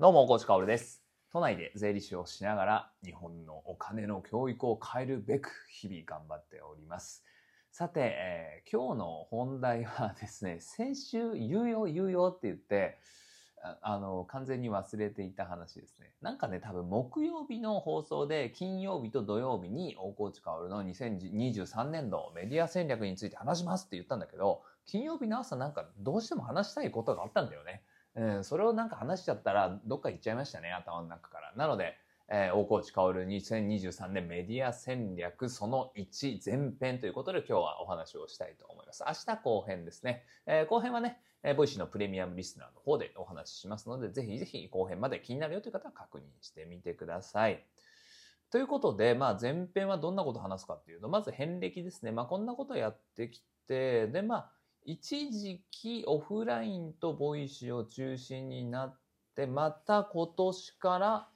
どうも、コーチカオルです。都内で税理士をしながら日本のお金の教育を変えるべく日々頑張っております。さて、えー今日の本題はですね、先週言うよ言うよって言って、あの、完全に忘れていた話ですね。なんかね、多分木曜日の放送で金曜日と土曜日に大河内薫の2023年度メディア戦略について話しますって言ったんだけど、金曜日の朝なんかどうしても話したいことがあったんだよね。ん、それをなんか話しちゃったらどっか行っちゃいましたね、頭の中から。なので、えー大河内薫2023年メディア戦略その1前編ということで今日はお話をしたいと思います。明日後編ですね。えー後編はね、えーボイシーのプレミアムリスナーの方でお話ししますので、ぜひぜひ後編まで気になるよという方は確認してみてください。ということで、まあ前編はどんなことを話すかっていうと、まず遍歴ですね。まあこんなことをやってきて、でまあ一時期オフラインと Voicy を中心になって、また今年から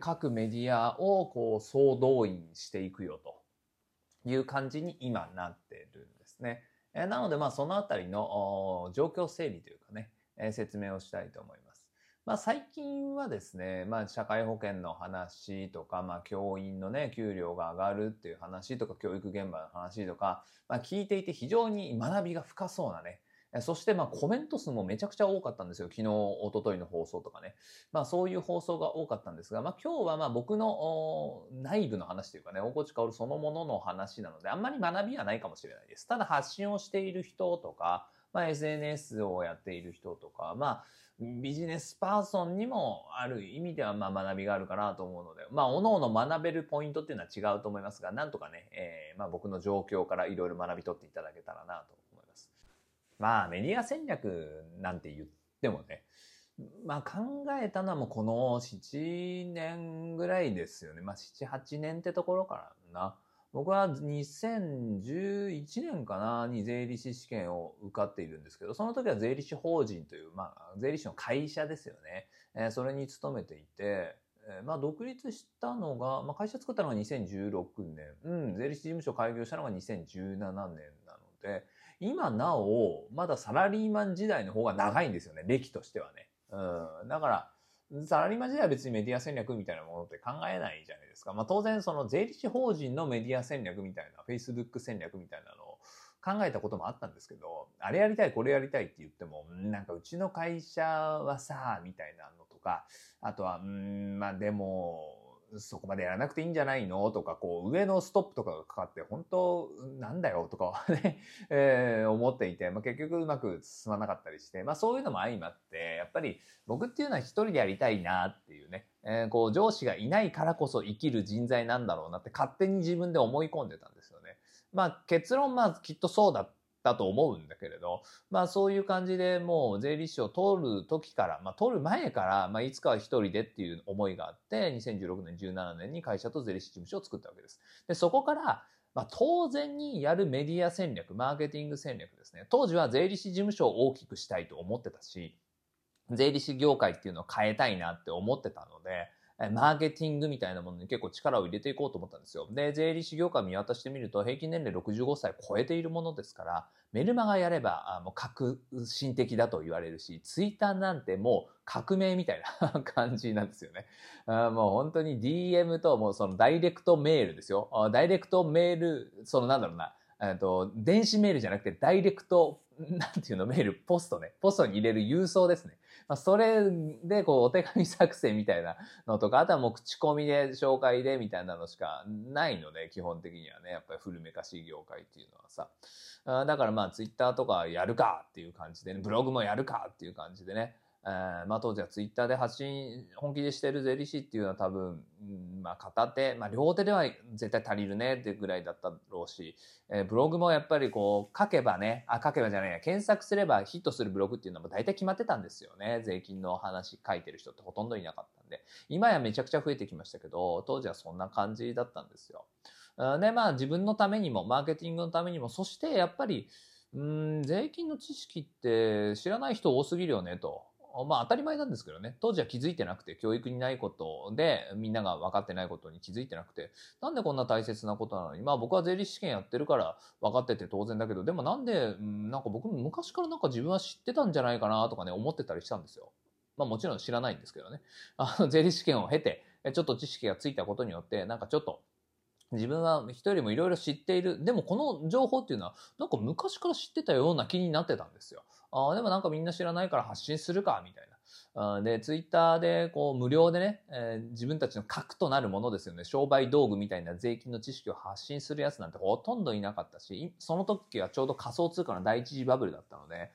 各メディアをこう総動員していくよという感じに今なってるんですね。えなのでまあそのあたりの状況整理というかね、え説明をしたいと思います。まあ最近はですね、まあ社会保険の話とか、まあ教員のね、給料が上がるっていう話とか、教育現場の話とか、まあ聞いていて非常に学びが深そうなね、そしてまあコメント数もめちゃくちゃ多かったんですよ。昨日、一昨日の放送とかね。まあそういう放送が多かったんですが、まあ今日はまあ僕の内部の話というかね、大河内薫そのものの話なので、あんまり学びはないかもしれないです。ただ発信をしている人とか、まあ SNS をやっている人とか、まあビジネスパーソンにもある意味ではま学びがあるかなと思うので、まあ各々学べるポイントっていうのは違うと思いますが、なんとかね、えーま僕の状況からいろいろ学び取っていただけたらなと思います。まあメディア戦略なんて言ってもね、まあ考えたのはもうこの7年ぐらいですよね。まあ7、8年ってところからな。僕は2011年かなに税理士試験を受かっているんですけど、その時は税理士法人という、まあ税理士の会社ですよね。えーそれに勤めていて、えーまあ独立したのが、まあ会社作ったのが2016年、うん、税理士事務所開業したのが2017年なので、今なお、まだサラリーマン時代の方が長いんですよね、歴としてはね。うん。だから、サラリーマン時代は別にメディア戦略みたいなものって考えないじゃないですか。まあ当然その税理士法人のメディア戦略みたいな、Facebook 戦略みたいなのを考えたこともあったんですけど、あれやりたい、これやりたいって言っても、なんかうちの会社はさ、みたいなのとか、あとは、うん、まあでも、そこまでやらなくていいんじゃないの？とか、こう、上のストップとかがかかって、本当なんだよ？とかね、えー思っていて、まあ、結局うまく進まなかったりして、まあそういうのも相まって、やっぱり僕っていうのは一人でやりたいなっていうね、えーこう上司がいないからこそ生きる人材なんだろうなって勝手に自分で思い込んでたんですよね。まあ結論まあきっとそうだったと思うんだけれど、まあそういう感じでもう税理士を取る時から、まあ取る前から、まあいつかは一人でっていう思いがあって、2016年、17年に会社と税理士事務所を作ったわけです。で、そこから、まあ、当然にやるメディア戦略、マーケティング戦略ですね。当時は税理士事務所を大きくしたいと思ってたし、税理士業界っていうのを変えたいなって思ってたので、マーケティングみたいなものに結構力を入れていこうと思ったんですよ。で、税理士業界見渡してみると平均年齢65歳超えているものですから、メルマガやればあもう革新的だと言われるし、ツイッターなんてもう革命みたいな 感じなんですよね。あもう本当に DM ともうそのダイレクトメールですよ。ダイレクトメール、そのなんだろうな、えっと、電子メールじゃなくてダイレクト、なんていうの、メール、ポストね。ポストに入れる郵送ですね。まあ、それで、こう、お手紙作成みたいなのとか、あとはもう口コミで紹介でみたいなのしかないので、基本的にはね、やっぱり古めかしい業界っていうのはさ。あだからまあ、ツイッターとかやるかっていう感じでね、ブログもやるかっていう感じでね、えーまあ当時はツイッターで発信本気でしてる税理士っていうのは多分、うんまあ片手、まあ両手では絶対足りるねってぐらいだったろうし、えーブログもやっぱりこう書けばね、あ、書けばじゃないや、検索すればヒットするブログっていうのも大体決まってたんですよね。税金の話書いてる人ってほとんどいなかったんで。今やめちゃくちゃ増えてきましたけど、当時はそんな感じだったんですよ。で、まあ自分のためにも、マーケティングのためにも、そしてやっぱり、うん、税金の知識って知らない人多すぎるよねと。まあ当たり前なんですけどね。当時は気づいてなくて、教育にないことで、みんなが分かってないことに気づいてなくて、なんでこんな大切なことなのに、まあ僕は税理士試験やってるから分かってて当然だけど、でもなんで、なんか僕昔からなんか自分は知ってたんじゃないかなとかね、思ってたりしたんですよ。まあもちろん知らないんですけどね。あの、税理士試験を経て、ちょっと知識がついたことによって、なんかちょっと、自分は人よりもいろいろ知っている。でもこの情報っていうのは、なんか昔から知ってたような気になってたんですよ。あでもなんかみんな知らないから発信するか、みたいな。で、ツイッターでこう無料でね、えー、自分たちの核となるものですよね。商売道具みたいな税金の知識を発信するやつなんてほとんどいなかったし、その時はちょうど仮想通貨の第一次バブルだったので、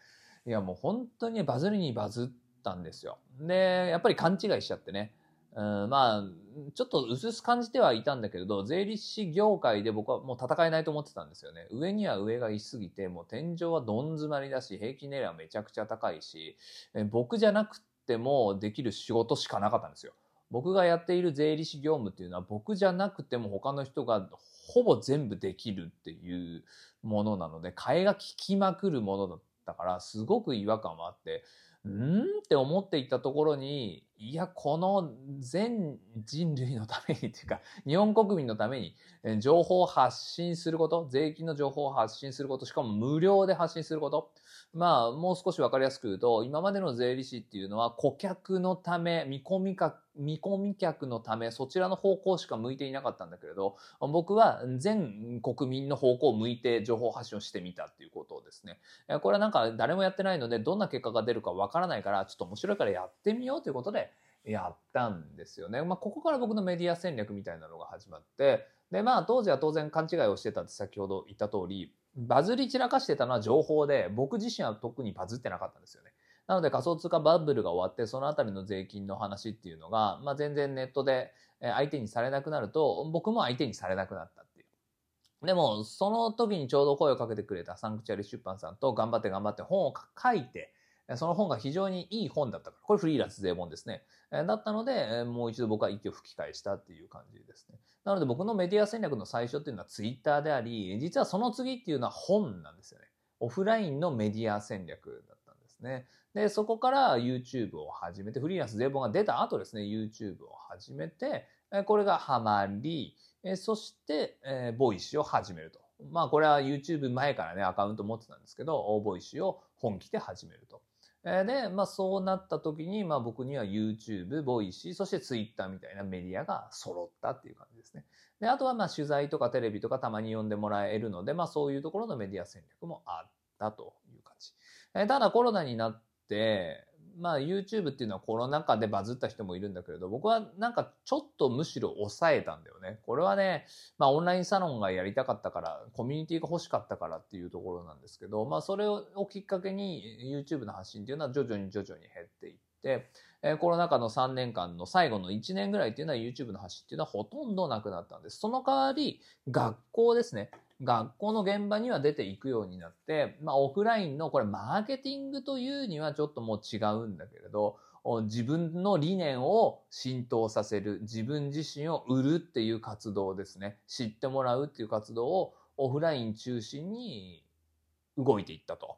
いやもう本当にバズりにバズったんですよ。で、やっぱり勘違いしちゃってね。うん、まあ、ちょっと薄々感じてはいたんだけれど、税理士業界で僕はもう戦えないと思ってたんですよね。上には上がいすぎて、もう天井はどん詰まりだし、平均年齢はめちゃくちゃ高いし、え僕じゃなくてもできる仕事しかなかったんですよ。僕がやっている税理士業務っていうのは僕じゃなくても他の人がほぼ全部できるっていうものなので、替えが利きまくるものだったから、すごく違和感もあって、うんって思っていたところに、いや、この全人類のためにっていうか、日本国民のために情報を発信すること、税金の情報を発信すること、しかも無料で発信すること、まあ、もう少しわかりやすく言うと、今までの税理士っていうのは顧客のため、見込みか、見込み客のため、そちらの方向しか向いていなかったんだけれど、僕は全国民の方向を向いて情報発信をしてみたっていうことをですね。これはなんか誰もやってないので、どんな結果が出るかわからないから、ちょっと面白いからやってみようということで、やったんですよね。まあ、ここから僕のメディア戦略みたいなのが始まって、で、まあ、当時は当然勘違いをしてたって先ほど言った通り、バズり散らかしてたのは情報で、僕自身は特にバズってなかったんですよね。なので仮想通貨バブルが終わって、そのあたりの税金の話っていうのが、まあ、全然ネットで相手にされなくなると、僕も相手にされなくなったっていう。でも、その時にちょうど声をかけてくれたサンクチュアリ出版さんと頑張って頑張って本を書いて、その本が非常にいい本だったから、これフリーランス税本ですね。だったので、もう一度僕は息を吹き返したっていう感じですね。なので僕のメディア戦略の最初っていうのはツイッターであり、実はその次っていうのは本なんですよね。オフラインのメディア戦略だったんですね。で、そこから YouTube を始めて、フリーランス税本が出た後ですね、YouTube を始めて、これがハマり、そして、ボイシを始めると。まあこれは YouTube 前からね、アカウント持ってたんですけど、ボイシを本気で始めると。で、まあそうなった時に、まあ僕には YouTube、Voicy、そして Twitter みたいなメディアが揃ったっていう感じですね。で、あとはまあ取材とかテレビとかたまに呼んでもらえるので、まあそういうところのメディア戦略もあったという感じ。えただコロナになって、まあ YouTube っていうのはコロナ禍でバズった人もいるんだけれど、僕はなんかちょっとむしろ抑えたんだよね。これはね、まあオンラインサロンがやりたかったから、コミュニティが欲しかったからっていうところなんですけど、まあそれをきっかけに YouTube の発信っていうのは徐々に徐々に減っていって、えコロナ禍の3年間の最後の1年ぐらいっていうのは YouTube の発信っていうのはほとんどなくなったんです。その代わり、学校ですね。学校の現場には出ていくようになって、まあ、オフラインのこれマーケティングというにはちょっともう違うんだけれど、自分の理念を浸透させる、自分自身を売るっていう活動ですね。知ってもらうっていう活動をオフライン中心に動いていったと。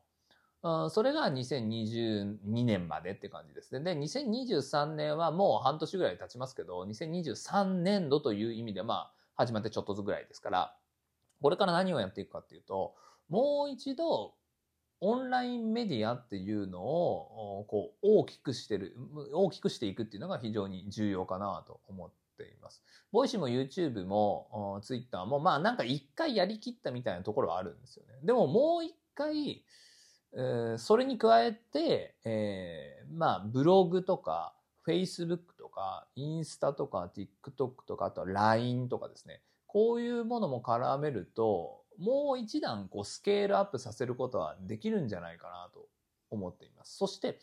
それが2022年までって感じですね。で、2023年はもう半年ぐらい経ちますけど、2023年度という意味でまあ始まってちょっとずつぐらいですから、これから何をやっていくかっていうと、もう一度、オンラインメディアっていうのを、こう、大きくしてる、大きくしていくっていうのが非常に重要かなと思っています。 Voicy も YouTube も Twitter も、まあなんか一回やりきったみたいなところはあるんですよね。でももう一回、え、それに加えて、えー、まあブログとか Facebook とかインスタとか TikTok とかあとは LINE とかですね。こういうものも絡めると、もう一段こうスケールアップさせることはできるんじゃないかなと思っています。そして、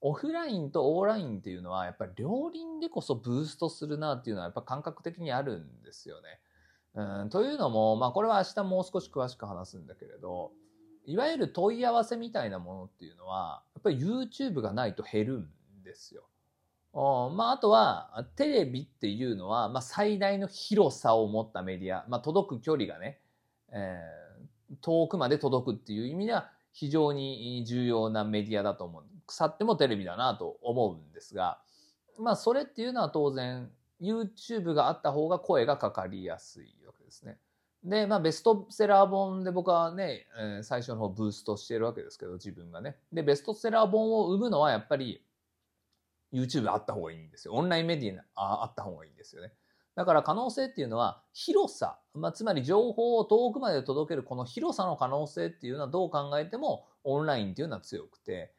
オフラインとオンラインっていうのは、やっぱり両輪でこそブーストするなっていうのは、やっぱ感覚的にあるんですよね。うん、というのも、まあこれは明日もう少し詳しく話すんだけれど、いわゆる問い合わせみたいなものっていうのは、やっぱり YouTube がないと減るんですよ。まあ、あとは、テレビっていうのは、まあ、最大の広さを持ったメディア、まあ、届く距離がね、えー、遠くまで届くっていう意味では、非常に重要なメディアだと思う。腐ってもテレビだなと思うんですが、まあ、それっていうのは当然、YouTube があった方が声がかかりやすいわけですね。で、まあ、ベストセラー本で僕はね、えー、最初の方ブーストしてるわけですけど、自分がね。で、ベストセラー本を生むのはやっぱり、YouTube あった方がいいんですよ。オンラインメディアあった方がいいんですよね。だから可能性っていうのは広さ、まあ、つまり情報を遠くまで届けるこの広さの可能性っていうのはどう考えてもオンラインっていうのは強くて、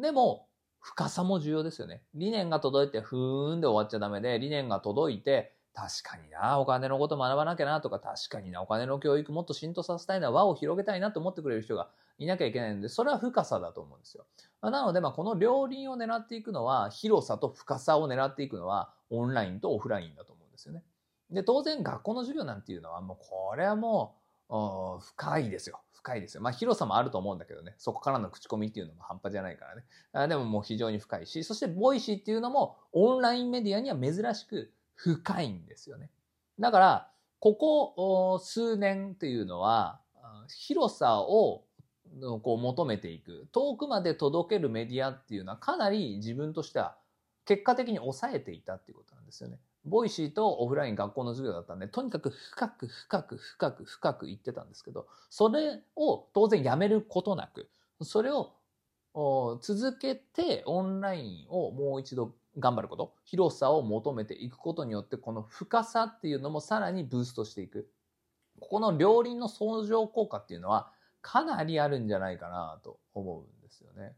でも深さも重要ですよね。理念が届いてふーんで終わっちゃダメで、理念が届いて確かにな、お金のこと学ばなきゃなとか、確かにな、お金の教育もっと浸透させたいな、輪を広げたいなと思ってくれる人がいなきゃいけないので、それは深さだと思うんですよ。なので、まあ、この両輪を狙っていくのは、広さと深さを狙っていくのは、オンラインとオフラインだと思うんですよね。で、当然学校の授業なんていうのはもうこれはもう深いですよ。深いですよ。まあ広さもあると思うんだけどね。そこからの口コミっていうのも半端じゃないからね。あでももう非常に深いし、そして Voicy っていうのもオンラインメディアには珍しく深いんですよね。だから、ここ数年っていうのは、広さをのこう求めていく。遠くまで届けるメディアっていうのはかなり自分としては結果的に抑えていたっていうことなんですよね。 Voicy とオフライン学校の授業だったんで、とにかく深く深く深く深く行ってたんですけど、それを当然やめることなく、それを続けてオンラインをもう一度頑張ること、広さを求めていくことによって、この深さっていうのもさらにブーストしていく。ここの両輪の相乗効果っていうのはかなりあるんじゃないかなと思うんですよね。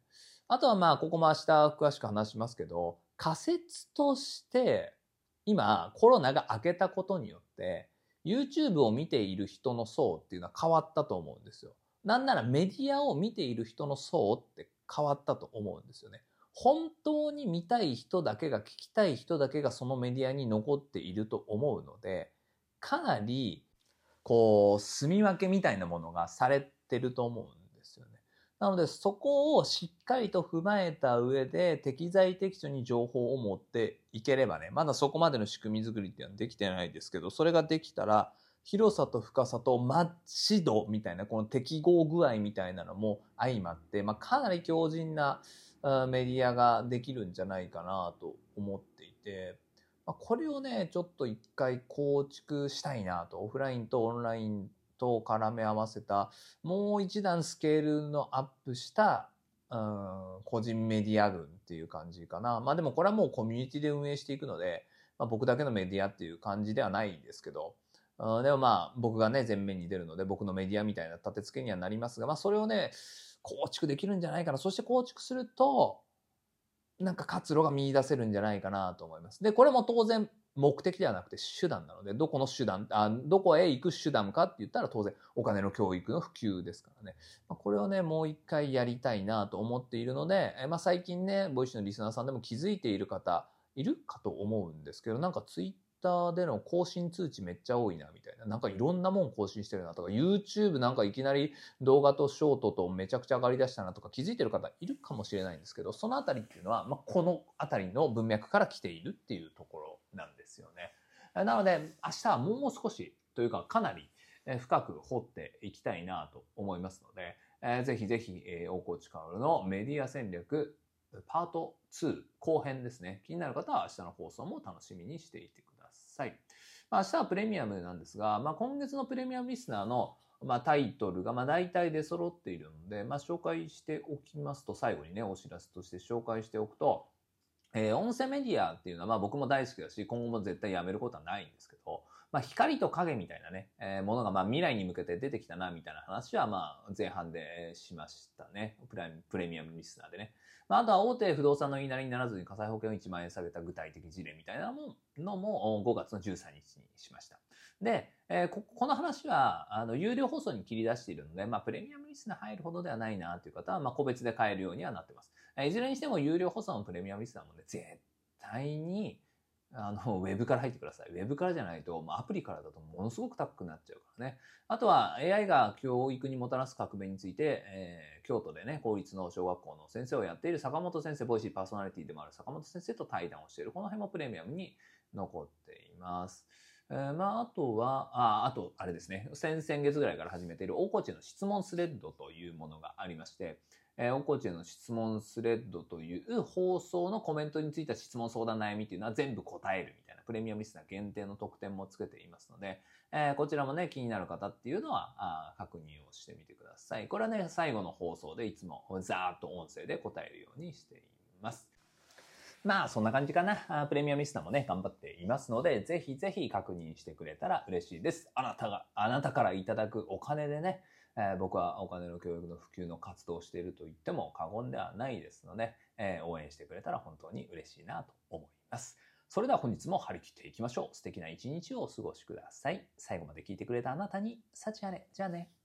あとはまあ、ここも明日詳しく話しますけど、仮説として今コロナが明けたことによって YouTube を見ている人の層っていうのは変わったと思うんですよ。なんならメディアを見ている人の層って変わったと思うんですよね。本当に見たい人だけが聞きたい人だけがそのメディアに残っていると思うので、かなりこう住み分けみたいなものがされてると思うんですよね。なのでそこをしっかりと踏まえた上で適材適所に情報を持っていければね、まだそこまでの仕組み作りっていうのはできてないですけど、それができたら広さと深さとマッチ度みたいな、この適合具合みたいなのも相まって、まあ、かなり強靭なメディアができるんじゃないかなと思っていて、まあ、これをね、ちょっと一回構築したいなと、オフラインとオンラインと絡め合わせた、もう一段スケールのアップした、うん、個人メディア群っていう感じかな。まあでもこれはもうコミュニティで運営していくので、まあ、僕だけのメディアっていう感じではないんですけど、うん、でもまあ僕がね前面に出るので僕のメディアみたいな立て付けにはなりますが、まあそれをね、構築できるんじゃないかな。そして構築すると、なんか活路が見出せるんじゃないかなと思います。で、これも当然目的ではなくて手段なので、どこの手段、あどこへ行く手段かって言ったら当然お金の教育の普及ですからね。まあ、これをね、もう一回やりたいなと思っているので、えまあ、最近ね、 Voicy のリスナーさんでも気づいている方いるかと思うんですけど、なんかツイッターでの更新通知めっちゃ多いなみたいな。なんかいろんなもん更新してるなとか、YouTube なんかいきなり動画とショートとめちゃくちゃ上がりだしたなとか気づいてる方いるかもしれないんですけど、そのあたりっていうのは、まあ、このあたりの文脈から来ているっていうところなんですよね。なので、明日はもう少しというかかなり深く掘っていきたいなと思いますので、えー、ぜひぜひ、え、大河内薫のメディア戦略パート2後編ですね。気になる方は明日の放送も楽しみにしていてください。まあ、明日はプレミアムなんですが、まあ、今月のプレミアムリスナーのまあ、タイトルがまあ大体出揃っているので、まあ、紹介しておきますと、最後にね、お知らせとして紹介しておくと、えー、音声メディアっていうのはまあ僕も大好きだし、今後も絶対やめることはないんですけど、まあ光と影みたいなね、えー、ものがまあ未来に向けて出てきたなみたいな話はまあ前半でしましたね。プラプレミアムリスナーでね。まああとは大手不動産の言いなりにならずに火災保険を1万円下げた具体的事例みたいなものも5月の13日にしました。で、えー、ここの話はあの有料放送に切り出しているので、まあ、プレミアムリスナー入るほどではないなという方は、まあ、個別で買えるようにはなってます。いずれにしても有料放送のプレミアムリスナーもね、絶対に、あの、ウェブから入ってください。ウェブからじゃないと、アプリからだとものすごく高くなっちゃうからね。あとは AI が教育にもたらす革命について、えー、京都でね、公立の小学校の先生をやっている坂本先生、ボイシーパーソナリティでもある坂本先生と対談をしている。この辺もプレミアムに残っています。えー、まあ、あとは、あ、あと、あれですね。先々月ぐらいから始めている大河内の質問スレッドというものがありまして、えー、おこちへの質問スレッドという放送のコメントについた質問相談悩みっていうのは全部答えるみたいなプレミアムリスナー限定の特典もつけていますので、えー、こちらもね、気になる方っていうのはあ確認をしてみてください。これはね、最後の放送でいつもざーっと音声で答えるようにしています。まあそんな感じかな。プレミアムリスナーもね、頑張っていますので、ぜひぜひ確認してくれたら嬉しいです。あなたが、あなたからいただくお金でね、え、僕はお金の教育の普及の活動をしていると言っても過言ではないですので、え、応援してくれたら本当に嬉しいなと思います。それでは本日も張り切っていきましょう。素敵な一日をお過ごしください。最後まで聞いてくれたあなたに、幸あれ。じゃあね。